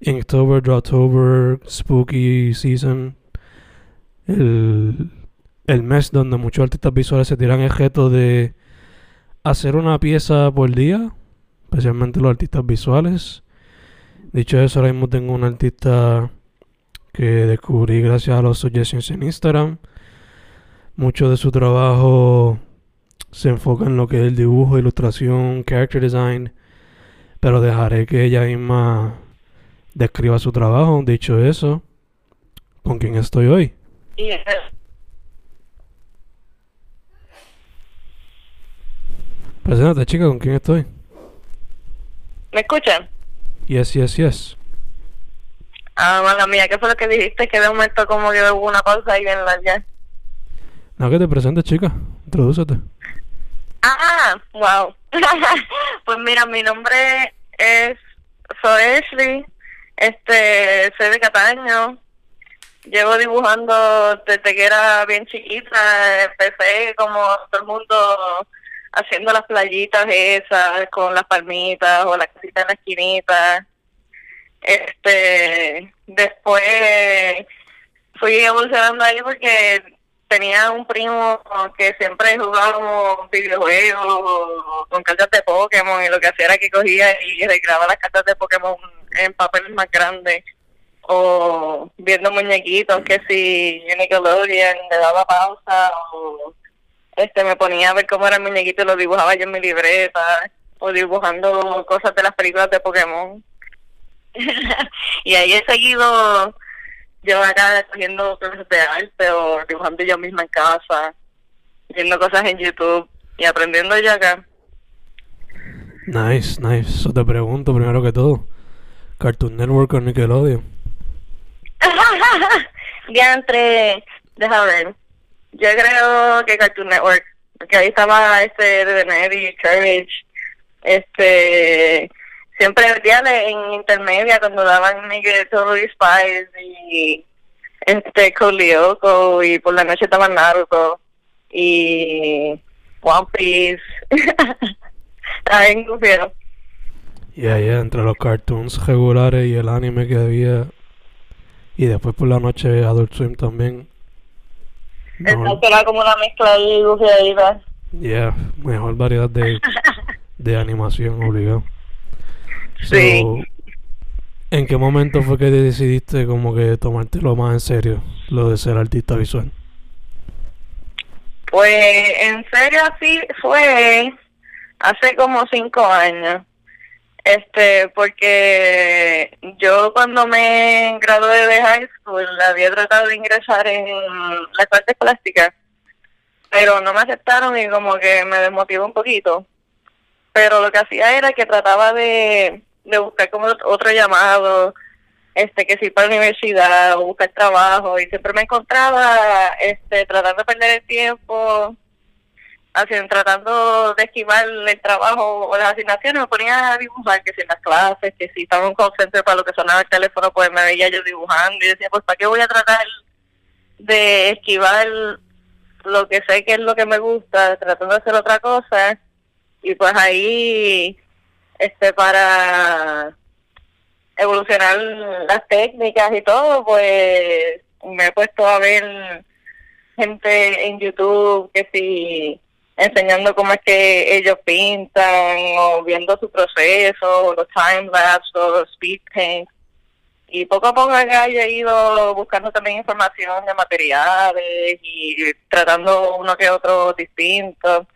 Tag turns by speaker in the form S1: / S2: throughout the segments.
S1: Inktober, Drawtober, Spooky Season. El, el mes donde muchos artistas visuales se tiran el reto de hacer una pieza por día. Especialmente los artistas visuales. Dicho eso, ahora mismo tengo un artista que descubrí gracias a los suggestions en Instagram. Mucho de su trabajo se enfoca en lo que es el dibujo, ilustración, character design. Pero dejaré que ella misma describa su trabajo. Dicho eso, ¿con quién estoy hoy?
S2: Yeah.
S1: Preséntate, chica, ¿con quién estoy?
S2: ¿Me escuchan?
S1: Yes, yes, yes.
S2: Ah, mala mía, ¿qué fue lo que dijiste? Que de momento como que hubo una pausa y bien larga.
S1: No, que te presentes, chica. Introdúcete.
S2: Ah, wow. pues mira, mi nombre es soy Ashley, este, soy de Cataño. Llevo dibujando desde que era bien chiquita. Empecé como todo el mundo haciendo las playitas esas con las palmitas o la casita en la esquinita. Este, después fui evolucionando ahí porque tenía un primo que siempre jugábamos videojuegos con cartas de Pokémon y lo que hacía era que cogía y recreaba las cartas de Pokémon en papeles más grandes o viendo muñequitos que si Nickelodeon le daba pausa o este me ponía a ver cómo era el muñequito y lo dibujaba yo en mi libreta o dibujando cosas de las películas de Pokémon y ahí he seguido yo acá cogiendo clases de arte o dibujando yo misma en casa, viendo cosas en YouTube y aprendiendo yo acá.
S1: Nice, nice. So te pregunto primero que todo. Cartoon Network o Nickelodeon.
S2: ya entre, deja ver, yo creo que Cartoon Network, porque ahí estaba este de Courage, este, siempre veía en intermedia cuando daban Nigga Totally Spies y este Lyoko y por la noche estaba Naruto y One Piece. Estaba bien
S1: Ya, ya, entre los cartoons regulares y el anime que había. Y después por la noche Adult Swim también.
S2: Exacto, era como una mezcla ahí, gufiadita.
S1: Yeah, mejor variedad de, de animación obligado.
S2: Sí.
S1: ¿En qué momento fue que decidiste como que tomártelo más en serio, lo de ser artista visual?
S2: Pues en serio así fue hace como cinco años. Este, porque yo cuando me gradué de high school había tratado de ingresar en las artes plásticas, pero no me aceptaron y como que me desmotivó un poquito. Pero lo que hacía era que trataba de, de buscar como otro llamado, este que sí para la universidad o buscar trabajo y siempre me encontraba este tratando de perder el tiempo haciendo, tratando de esquivar el trabajo o las asignaciones, me ponía a dibujar, que si en las clases, que si estaba en un para lo que sonaba el teléfono, pues me veía yo dibujando y decía, pues ¿para qué voy a tratar de esquivar lo que sé que es lo que me gusta, tratando de hacer otra cosa? Y pues ahí, este, para evolucionar las técnicas y todo, pues me he puesto a ver gente en YouTube que si enseñando cómo es que ellos pintan o viendo su proceso, los time lapse o los speed paint. Y poco a poco he ido buscando también información de materiales y tratando uno que otro distinto.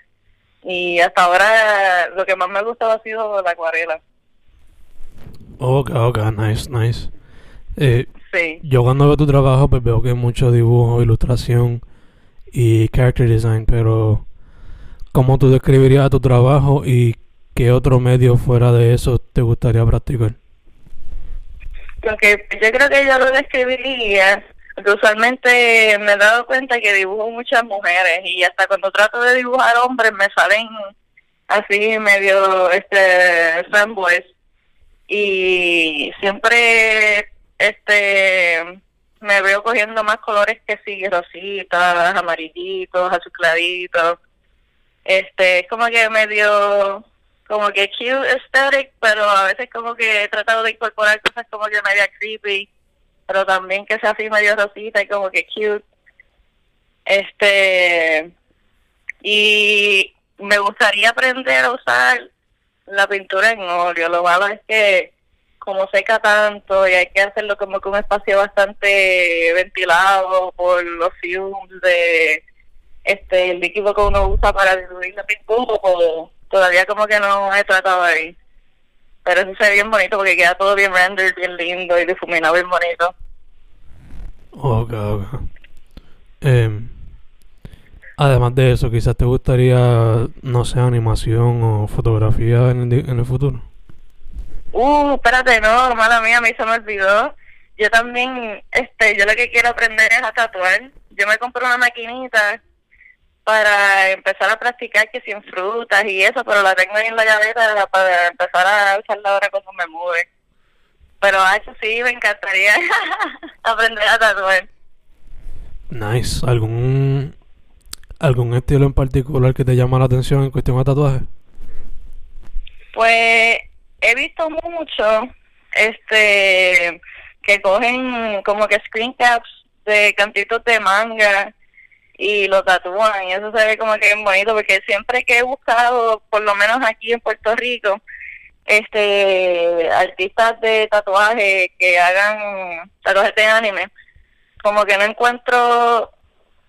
S2: Y hasta ahora lo que más me ha gustado ha sido la acuarela.
S1: Ok, ok, nice, nice. Eh, sí. Yo cuando veo tu trabajo pues veo que hay mucho dibujo, ilustración y character design, pero ¿cómo tú describirías tu trabajo y qué otro medio fuera de eso te gustaría practicar?
S2: Porque yo creo que yo lo describiría, usualmente me he dado cuenta que dibujo muchas mujeres y hasta cuando trato de dibujar hombres me salen así medio este fanboys y siempre este me veo cogiendo más colores que sí, rositas, amarillitos, azucladitos. Este, es como que medio, como que cute aesthetic, pero a veces como que he tratado de incorporar cosas como que media creepy, pero también que sea así medio rosita y como que cute. Este, y me gustaría aprender a usar la pintura en óleo. Lo malo es que como seca tanto y hay que hacerlo como que un espacio bastante ventilado por los fumes de este el líquido que uno usa para diluir la pintura, pues todavía como que no he tratado ahí. Pero eso se ve bien bonito porque queda todo bien rendered, bien lindo y difuminado bien bonito.
S1: Ok, ok. Em, además de eso, quizás te gustaría, no sé, animación o fotografía en en el futuro.
S2: Uh, espérate, no, mala mía, a mí se me olvidó. Yo también, este, yo lo que quiero aprender es a tatuar. Yo me compré una maquinita para empezar a practicar que sin frutas y eso, pero la tengo ahí en la gaveta para empezar a usarla ahora cuando me mueve. Pero a eso sí, me encantaría aprender a tatuar.
S1: Nice. ¿Algún, ¿Algún estilo en particular que te llama la atención en cuestión de tatuaje?
S2: Pues he visto mucho este que cogen como que screen caps de cantitos de manga y lo tatúan y eso se ve como que es bonito porque siempre que he buscado por lo menos aquí en Puerto Rico este artistas de tatuaje que hagan tatuajes de anime como que no encuentro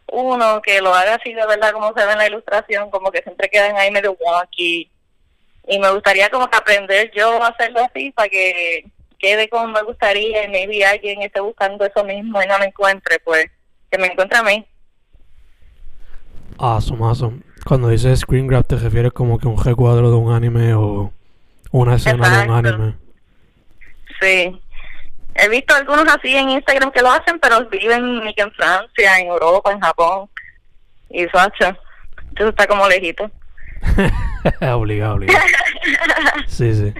S2: uno que lo haga así de verdad como se ve en la ilustración como que siempre quedan ahí medio wonky y me gustaría como que aprender yo a hacerlo así para que quede como me gustaría y maybe alguien esté buscando eso mismo y no me encuentre, pues que me encuentre a mí.
S1: Awesome, awesome. Cuando dices screen grab te refieres como que un recuadro de un anime o una escena de un anime.
S2: Sí. He visto algunos así en Instagram que lo hacen, pero viven en Francia, en Europa, en Japón. Y eso, eso está como lejito.
S1: obligado, obligado. Sí, sí.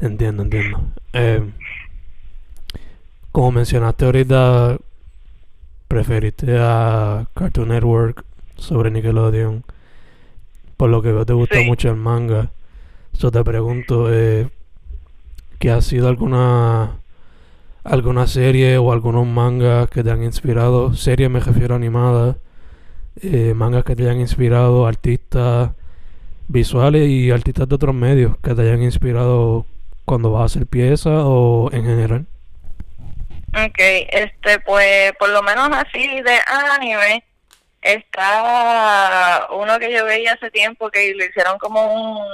S1: Entiendo, entiendo. Eh, como mencionaste ahorita, preferiste a Cartoon Network sobre Nickelodeon. Por lo que veo, te gusta mucho el manga. Yo te pregunto, eh, ¿qué ha sido alguna alguna serie o algunos mangas que te han inspirado? Serie me refiero a animadas eh, mangas que te hayan inspirado, artistas visuales y artistas de otros medios que te hayan inspirado cuando vas a hacer piezas o en general.
S2: Ok, este, pues por lo menos así de anime está uno que yo veía hace tiempo que le hicieron como un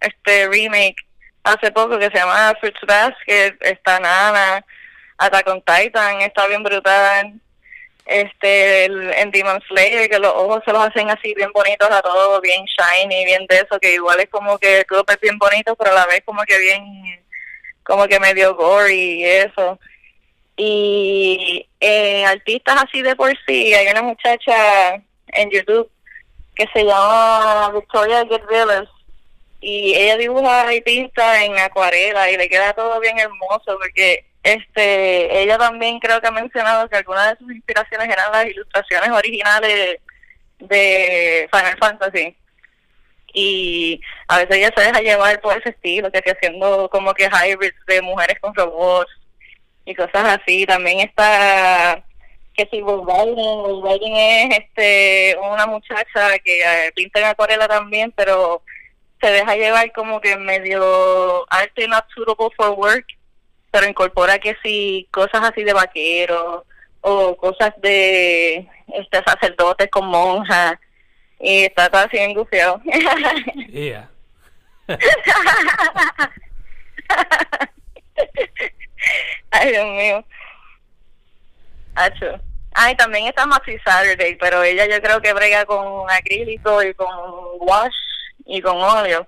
S2: este remake hace poco que se llama Fruits Basket, está Nana, Attack on Titan, está bien brutal. Este el, en Demon Slayer que los ojos se los hacen así bien bonitos a todo bien shiny bien de eso que igual es como que el club es bien bonito pero a la vez como que bien como que medio gory y eso y eh, artistas así de por sí hay una muchacha en YouTube que se llama Victoria Get y ella dibuja y pinta en acuarela y le queda todo bien hermoso porque este ella también creo que ha mencionado que algunas de sus inspiraciones eran las ilustraciones originales de Final Fantasy. Y a veces ella se deja llevar por ese estilo que está haciendo como que hybrids de mujeres con robots y cosas así también está que si Wolverine, es este una muchacha que eh, pinta en acuarela también pero se deja llevar como que medio arte not suitable for work pero incorpora que si cosas así de vaqueros o cosas de este sacerdotes con monjas y está todo así engufiado. Yeah. Ay, Dios mío. Hacho. Ay, también está Maxi Saturday, pero ella yo creo que brega con acrílico y con wash y con óleo.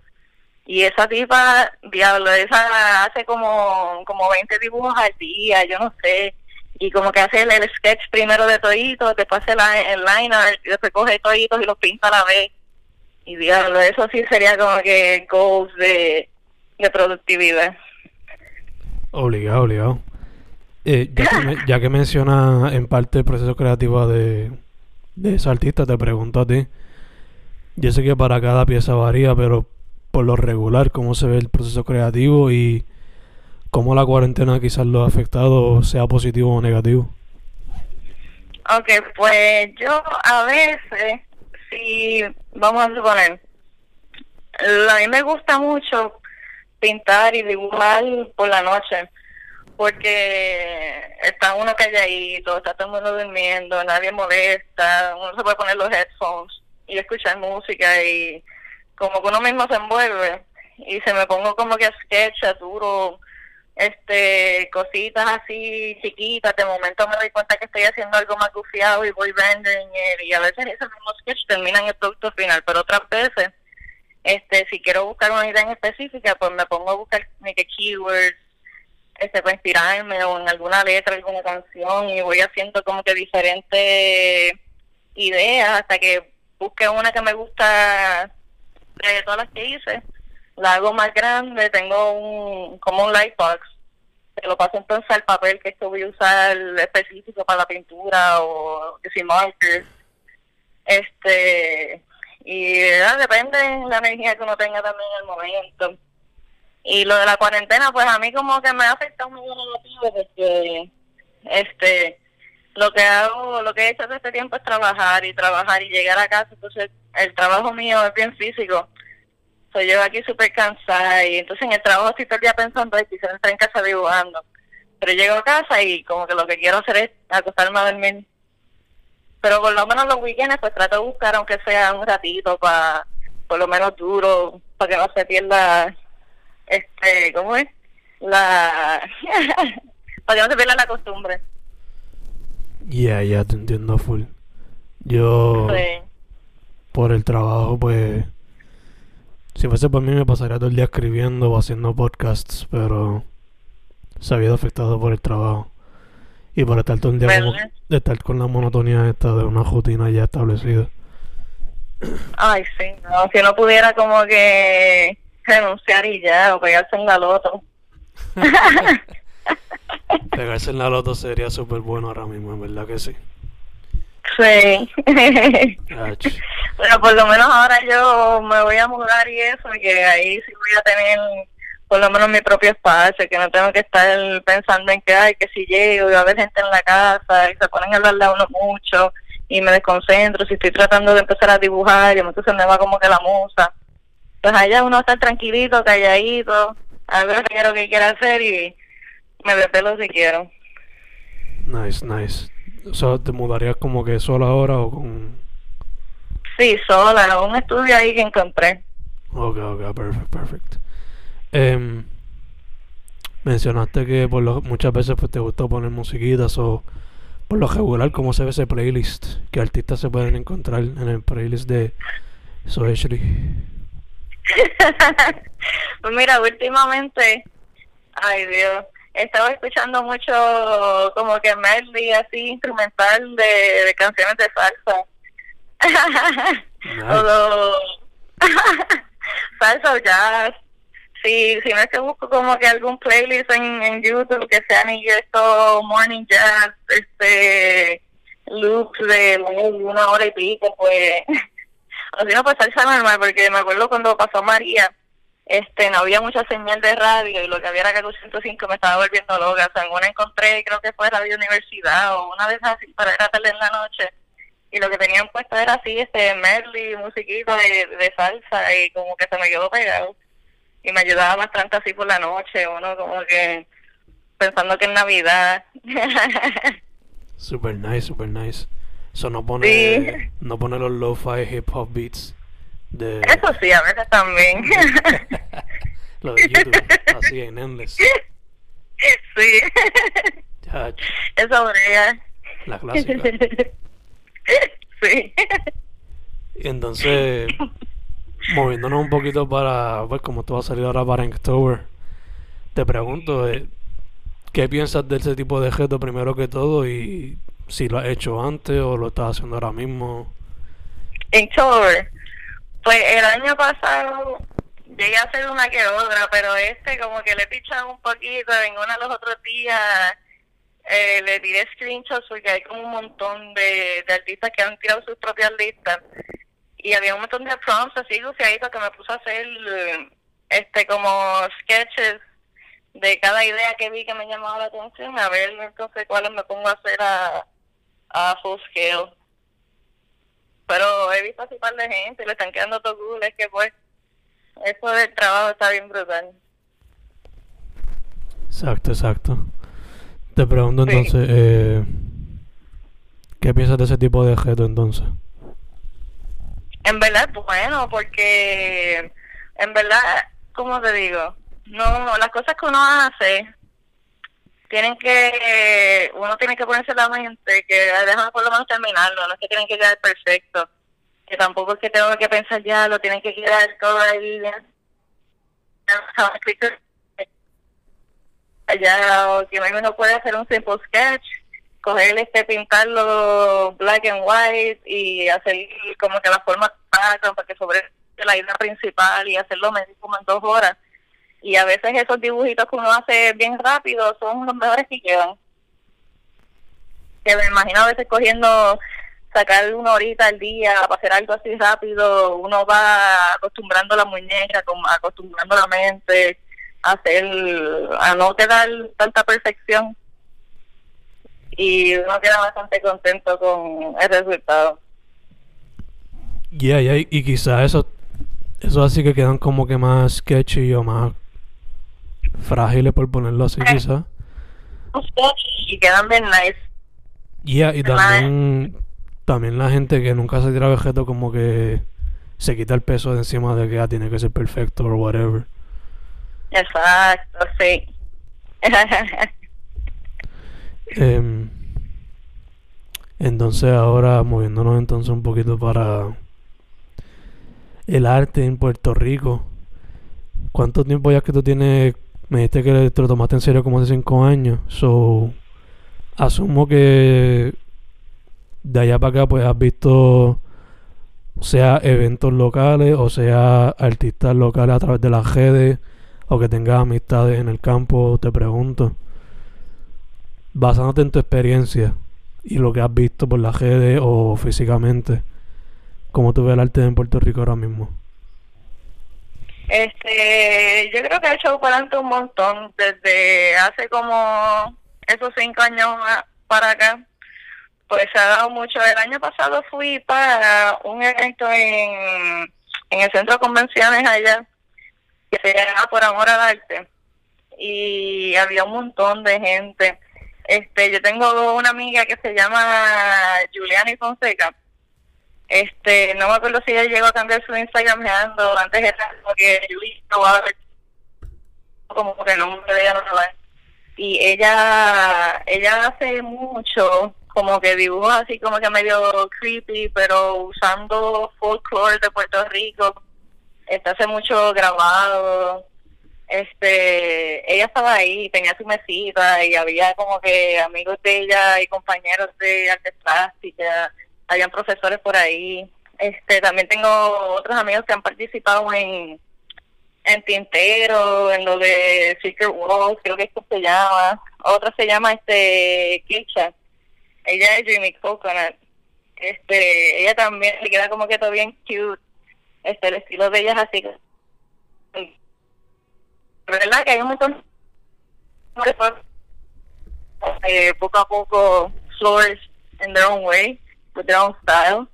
S2: Y esa tipa, diablo, esa hace como, como 20 dibujos al día, yo no sé. Y como que hace el, sketch primero de toditos, después hace la, el liner, después coge toditos y los pinta a la vez. Y diablo, eso sí sería como que goals de, de productividad.
S1: Obligado, obligado. Eh, ya, que menciona en parte el proceso creativo de, de ese artista, te pregunto a ti. Yo sé que para cada pieza varía, pero por lo regular, ¿cómo se ve el proceso creativo y cómo la cuarentena quizás lo ha afectado, sea positivo o negativo?
S2: Ok, pues yo a veces, si vamos a suponer, a mí me gusta mucho pintar y dibujar por la noche porque está uno calladito, está todo el mundo durmiendo, nadie molesta, uno se puede poner los headphones y escuchar música y como que uno mismo se envuelve y se me pongo como que a sketch, duro, este, cositas así chiquitas, de momento me doy cuenta que estoy haciendo algo más gufiado y voy rendering y a veces ese mismo sketch termina en el producto final, pero otras veces, este, si quiero buscar una idea en específica, pues me pongo a buscar que keywords, este, para inspirarme o en alguna letra, alguna canción y voy haciendo como que diferentes ideas hasta que busque una que me gusta de todas las que hice, la hago más grande, tengo un como un lightbox, te lo paso entonces al papel que esto voy a usar específico para la pintura o que si markers, este, y depende de la energía que uno tenga también en el momento. Y lo de la cuarentena, pues a mí como que me ha afectado muy negativo porque, este, lo que hago, lo que he hecho desde este tiempo es trabajar y trabajar y llegar a casa, entonces el trabajo mío es bien físico. Soy yo aquí súper cansada y entonces en el trabajo estoy todo el día pensando, ay, quisiera estar en casa dibujando. Pero llego a casa y como que lo que quiero hacer es acostarme a dormir. Pero por lo menos los weekends pues trato de buscar aunque sea un ratito para, por lo menos duro, para que no se pierda, este, ¿cómo es? La... para que no se pierda la costumbre.
S1: Ya, ya te entiendo full. Yo, por el trabajo, pues, si fuese por mí me pasaría todo el día escribiendo o haciendo podcasts, pero se ha visto afectado por el trabajo. Y por estar todo el día como, de estar con la monotonía esta de una rutina ya establecida.
S2: Ay, sí, no, si no pudiera como que renunciar y ya, o pegarse en la loto.
S1: Pegarse en la loto sería súper bueno ahora mismo, en verdad que sí.
S2: Sí. Pero por lo menos ahora yo me voy a mudar y eso, que ahí sí voy a tener por lo menos mi propio espacio, que no tengo que estar pensando en que, ay, que si llego y va a haber gente en la casa y se ponen a hablar de uno mucho y me desconcentro, si estoy tratando de empezar a dibujar y entonces me va como que la musa. Pues allá uno está tranquilito, calladito, a ver qué lo que quiera hacer y me despelo si quiero.
S1: Nice, nice. O sea, ¿te mudarías como que sola ahora o con...?
S2: Sí, sola, un estudio ahí que encontré.
S1: Ok, ok, perfect, perfect. Em, mencionaste que por lo, muchas veces pues, te gustó poner musiquitas o por lo regular, ¿cómo se ve ese playlist? ¿Qué artistas se pueden encontrar en el playlist de So
S2: pues mira, últimamente, ay Dios, estaba escuchando mucho como que medley así instrumental de, canciones de salsa. o salsa o jazz. Sí, si no es que busco como que algún playlist en, YouTube que sea ni esto morning jazz, este loops de una hora y pico, pues así no pues salsa normal, porque me acuerdo cuando pasó María, este no había mucha señal de radio y lo que había era que 205 me estaba volviendo loca. O sea, una encontré, creo que fue Radio Universidad o una esas así para ir a tarde en la noche y lo que tenían puesto era así, este medley, musiquita de, de salsa y como que se me quedó pegado y me ayudaba bastante así por la noche, uno como que pensando que es Navidad.
S1: super nice, super nice. Eso no pone, no pone los lo-fi hip hop beats. De...
S2: Eso sí, a veces también.
S1: lo de YouTube, así en Endless.
S2: Sí. Eso brega.
S1: La clásica.
S2: sí.
S1: Y entonces, moviéndonos un poquito para, pues como tú vas a salir ahora para Inktober, te pregunto, eh, ¿qué piensas de ese tipo de gesto primero que todo y si lo has hecho antes o lo estás haciendo ahora mismo?
S2: Inktober, pues el año pasado llegué a hacer una que otra, pero este como que le he pichado un poquito en uno de los otros días eh, le tiré screenshots porque hay como un montón de, artistas que han tirado sus propias listas y había un montón de prompts así luciaditos que me puso a hacer este como sketches de cada idea que vi que me llamaba la atención a ver entonces cuáles me pongo a hacer a, a full scale. Pero he visto así un par de gente le están quedando todo cool es que pues eso del trabajo está bien brutal.
S1: Exacto exacto. Te pregunto entonces, eh, ¿qué piensas de ese tipo de objeto entonces?
S2: En verdad, bueno, porque en verdad, como te digo, no, las cosas que uno hace tienen que, uno tiene que ponerse la mente que déjame por lo menos terminarlo, no es que tienen que quedar perfecto, que tampoco es que tengo que pensar ya, lo tienen que quedar todo ahí allá o que uno puede hacer un simple sketch coger este pintarlo black and white y hacer como que la forma para que sobre la idea principal y hacerlo medio como en dos horas. Y a veces esos dibujitos que uno hace bien rápido son los mejores que quedan. Que me imagino a veces cogiendo sacar una horita al día para hacer algo así rápido uno va acostumbrando la muñeca acostumbrando la mente hacer, a no quedar tanta perfección y uno queda bastante contento con el resultado.
S1: Yeah, yeah, y quizás eso, eso así que quedan como que más sketchy o más frágiles por ponerlo así, quizás.
S2: Y quedan bien nice.
S1: Yeah, y también, también la gente que nunca se tira objeto como que se quita el peso de encima de que ah, tiene que ser perfecto o whatever.
S2: Exacto, sí.
S1: Em, entonces ahora moviéndonos entonces un poquito para el arte en Puerto Rico. ¿Cuánto tiempo ya que tú tienes? Me dijiste que te lo tomaste en serio como hace cinco años. So, asumo que de allá para acá pues has visto sea eventos locales o sea artistas locales a través de las redes o que tengas amistades en el campo, te pregunto, basándote en tu experiencia y lo que has visto por la redes o físicamente, ¿cómo tú ves el arte en Puerto Rico ahora mismo?
S2: Este, yo creo que he hecho para adelante un montón desde hace como esos cinco años para acá. Pues se ha dado mucho. El año pasado fui para un evento en, en el centro de convenciones allá que se llama Por Amor al Arte y había un montón de gente. Este, yo tengo una amiga que se llama Juliana Fonseca. Este, no me acuerdo si ella llegó a cambiar su Instagram antes era como que como que no me veía no Y ella, ella hace mucho como que dibujos así como que medio creepy, pero usando folklore de Puerto Rico este, hace mucho grabado. Este, ella estaba ahí, tenía su mesita y había como que amigos de ella y compañeros de artes plásticas, habían profesores por ahí. Este, también tengo otros amigos que han participado en en Tintero, en lo de Secret Walls, creo que esto se llama. Otra se llama este Kisha. Ella es Jimmy Coconut. Este, ella también le queda como que todo bien cute. Este, el estilo de ella es así. ¿Verdad? Que hay un montón eh, poco a poco flourish in their own way, with their own style.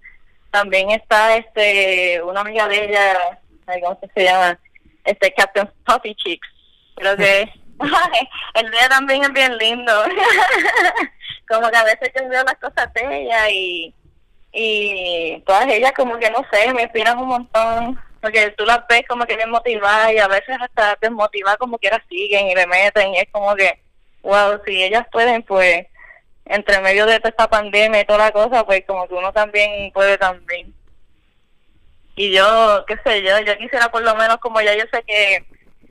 S2: También está este una amiga de ella, ¿cómo se llama? Este Captain Puffy Cheeks. Creo que el de ella también es bien lindo. como que a veces yo veo las cosas de ella y y todas ellas como que no sé, me inspiran un montón porque tú las ves como que bien motivadas y a veces hasta desmotivadas como quiera siguen y le meten y es como que wow, si ellas pueden, pues, entre medio de toda esta pandemia y toda la cosa, pues como que uno también puede también. Y yo, qué sé yo, yo quisiera por lo menos como ya yo sé que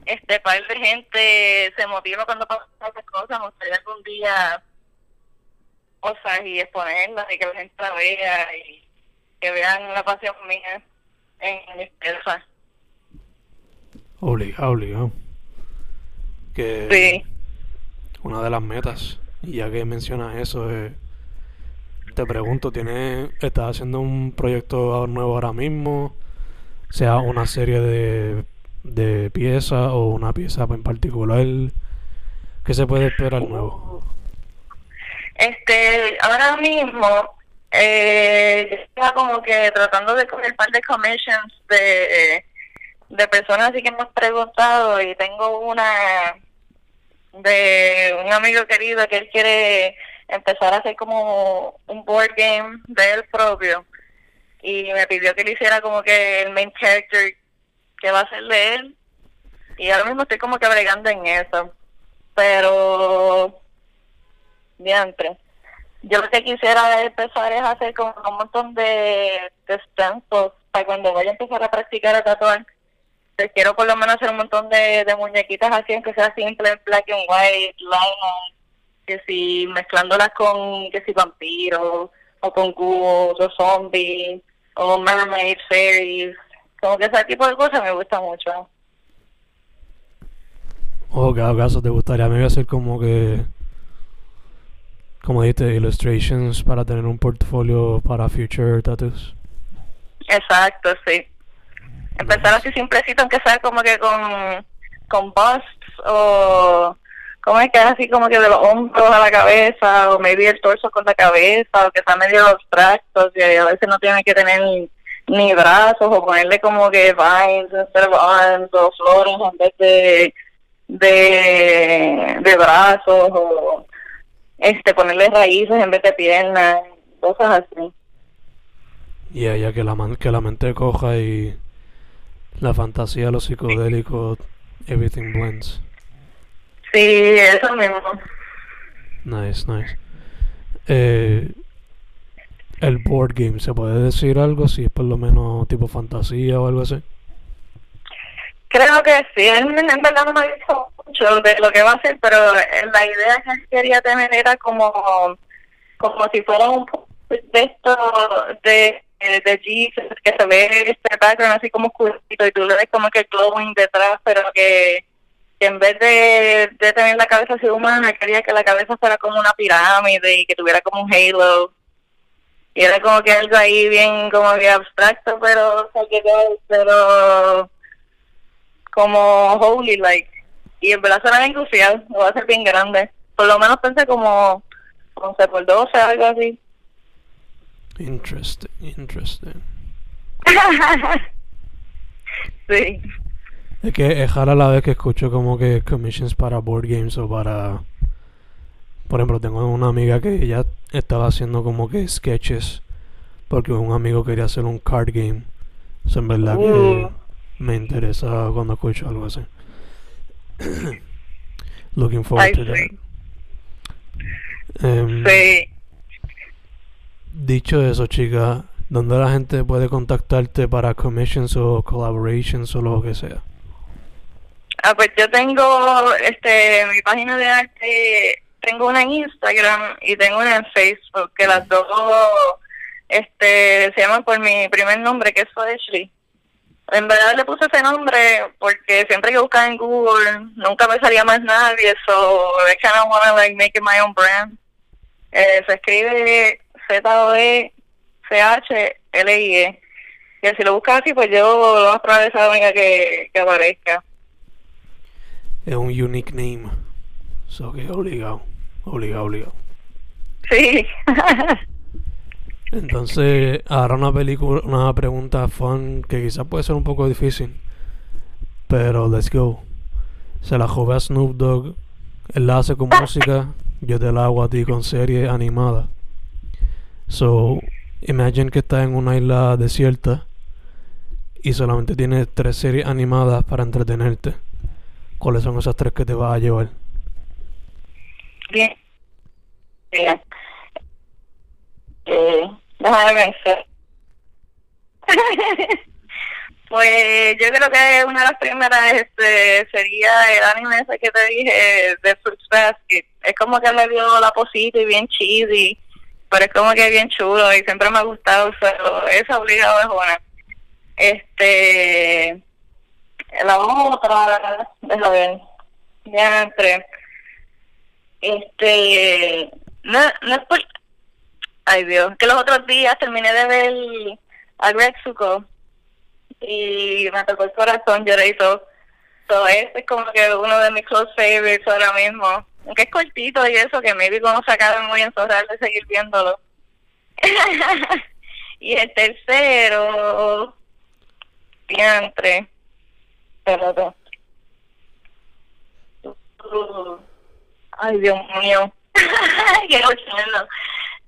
S2: este par de gente se motiva cuando pasan esas cosas, me gustaría algún día cosas y exponerlas y que la gente la vea y que vean la pasión mía en mis piezas.
S1: Obligado, obligado. Que...
S2: Sí
S1: una de las metas. Y ya que mencionas eso, eh, te pregunto, ¿tienes, ¿estás haciendo un proyecto nuevo ahora mismo? Sea una serie de, de piezas o una pieza en particular. ¿Qué se puede esperar nuevo?
S2: Este, ahora mismo, eh, como que tratando de coger un par de commissions de, de personas así que hemos preguntado y tengo una de un amigo querido que él quiere empezar a hacer como un board game de él propio y me pidió que le hiciera como que el main character que va a ser de él y ahora mismo estoy como que bregando en eso pero diantre. Yo lo que quisiera empezar es hacer como un montón de, de para cuando vaya a empezar a practicar a tatuar. Quiero por lo menos hacer un montón de, de muñequitas así, aunque sea simple, black and white, line que si mezclándolas con, que si vampiros, o con cubos, o zombies, o mermaid, fairies, como que ese tipo de cosas me gusta mucho.
S1: O cada caso te gustaría a mí hacer como que como dijiste illustrations para tener un portfolio para future tattoos.
S2: Exacto sí. Empezar así simplecito, aunque sea como que con, con busts o como es que así como que de los hombros a la cabeza o maybe el torso con la cabeza o que está medio abstracto y a veces no tiene que tener ni, brazos o ponerle como que vines instead of arms o flores en vez de, de brazos o este ponerle raíces en vez de piernas cosas así
S1: y ya que la que la mente coja y la fantasía, lo psicodélico, everything blends.
S2: Sí, eso mismo.
S1: Nice, nice. Eh, el board game, ¿se puede decir algo? Si es por lo menos tipo fantasía o algo así.
S2: Creo que sí, en verdad no me ha dicho mucho de lo que va a hacer, pero la idea que quería tener era como, como si fuera un de de de, de Jesus, que se ve este background así como oscurito y tú le ves como que glowing detrás, pero que, en vez de, tener la cabeza así humana, quería que la cabeza fuera como una pirámide y que tuviera como un halo. Y era como que algo ahí bien como que abstracto, pero pero como holy like. Y en verdad suena bien crucial, lo va a ser bien grande. Por lo menos pensé como 11 por 12, algo así.
S1: Interesting, interesting.
S2: sí.
S1: Es que es rara la vez que escucho como que commissions para board games o para... Por ejemplo, tengo una amiga que ella estaba haciendo como que sketches porque un amigo quería hacer un card game. Eso en verdad que uh. me interesa cuando escucho algo así. Looking forward to that.
S2: Um, sí.
S1: Dicho eso, chica, ¿dónde la gente puede contactarte para commissions o collaborations o lo que sea?
S2: Ah, pues yo tengo este mi página de arte, tengo una en Instagram y tengo una en Facebook, que las dos este se llama por mi primer nombre, que es Ashley. En verdad le puse ese nombre porque siempre que buscaba en Google nunca me salía más nadie, so I kind of wanna like make it my own brand. Eh, se escribe Z-O-E-C-H-L-I-E. Y si lo buscas así, pues yo lo más probable es la única que, que aparezca.
S1: Es un unique name. So que obligado. Obligado, obligado.
S2: Sí.
S1: Entonces, ahora una película, una pregunta fun que quizás puede ser un poco difícil. Pero let's go. Se la jove a Snoop Dogg. Él la hace con música. Yo te la hago a ti con serie animada. So, imagine que estás en una isla desierta y solamente tienes tres series animadas para entretenerte. ¿Cuáles son esas tres que te vas a llevar?
S2: Bien. Bien. Eh, déjame pensar. pues yo creo que una de las primeras este, sería el anime ese que te dije de Fruits Basket. Es como que le dio la posita y bien cheesy, pero es como que bien chulo y siempre me ha gustado usarlo. Esa obligado es una. Este, la otra, déjame ver, ya entre, este, no, no es por, ay Dios, que los otros días terminé de ver a Greg y me tocó el corazón, lloré y todo. So, este es como que uno de mis close favorites ahora mismo. Aunque es cortito y eso, que maybe como se acabe muy enzorrar de seguir viéndolo. y el tercero, Diantre. Espérate. Ay, Dios mío. Qué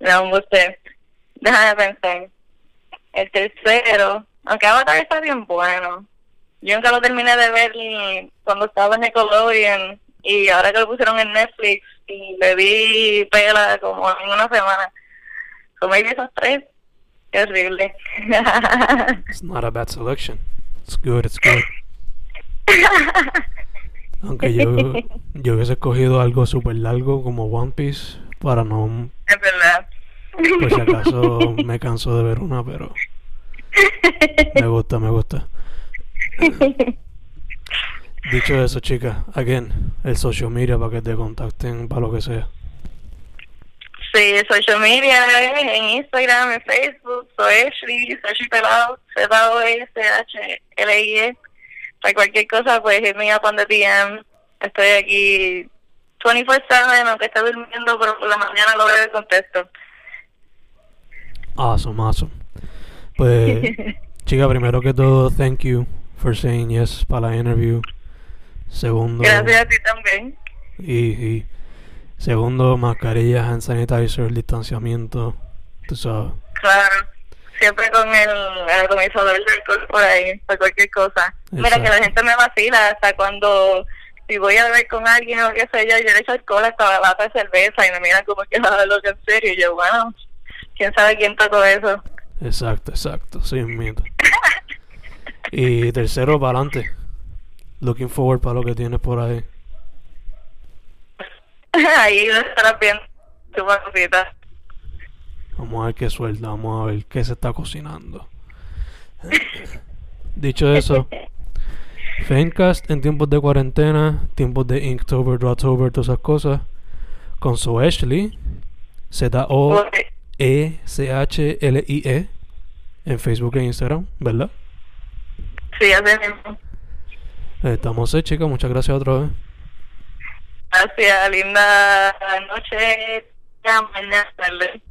S2: no. Usted. Déjame pensar. El tercero, aunque Avatar está bien bueno. Yo nunca lo terminé de ver cuando estaba en Nickelodeon y ahora que lo pusieron en Netflix y le vi pela como en una semana. Como esos tres, qué horrible.
S1: It's not a bad selection. It's good, it's good. Aunque yo, yo hubiese escogido algo súper largo como One Piece para no...
S2: Es verdad.
S1: Por si acaso me canso de ver una, pero... Me gusta, me gusta. Dicho eso, chicas, again, el social media para que te contacten para lo que sea.
S2: Sí, social media, en Instagram, en Facebook, soy Ashley, soy Pelado, Z-O-S-H-L-I-E. Para cualquier cosa, pues hit me up on the DM. Estoy aquí 24-7, aunque esté durmiendo, pero por la mañana lo veo y contesto.
S1: Awesome, awesome. Pues, chica, primero que todo, thank you for saying yes para la interview. Segundo.
S2: Gracias a ti también.
S1: Y, y segundo, mascarillas, hand sanitizer, distanciamiento, tú sabes.
S2: Claro, siempre con el atomizador del alcohol por ahí, para cualquier cosa. Mira que la gente me vacila hasta cuando si voy a beber con alguien o qué sé yo, yo le echo alcohol hasta la lata de cerveza y me miran como que nada lo que en serio. Y yo, bueno, quién sabe quién tocó eso.
S1: Exacto, exacto, sí, mito. Y tercero, para adelante. Looking forward para lo que tienes por ahí.
S2: ahí lo estarás viendo tu cosita.
S1: Vamos a ver qué suelta, vamos a ver qué se está cocinando. Dicho eso, Fencast en tiempos de cuarentena, tiempos de Inktober, Drawtober, todas esas cosas, con su Ashley, Z-O-E-C-H-L-I-E, E, en Facebook e Instagram, ¿verdad?
S2: Sí, así mismo.
S1: Estamos ahí, chicos, muchas gracias otra vez.
S2: Gracias, linda noche. Mañana tarde.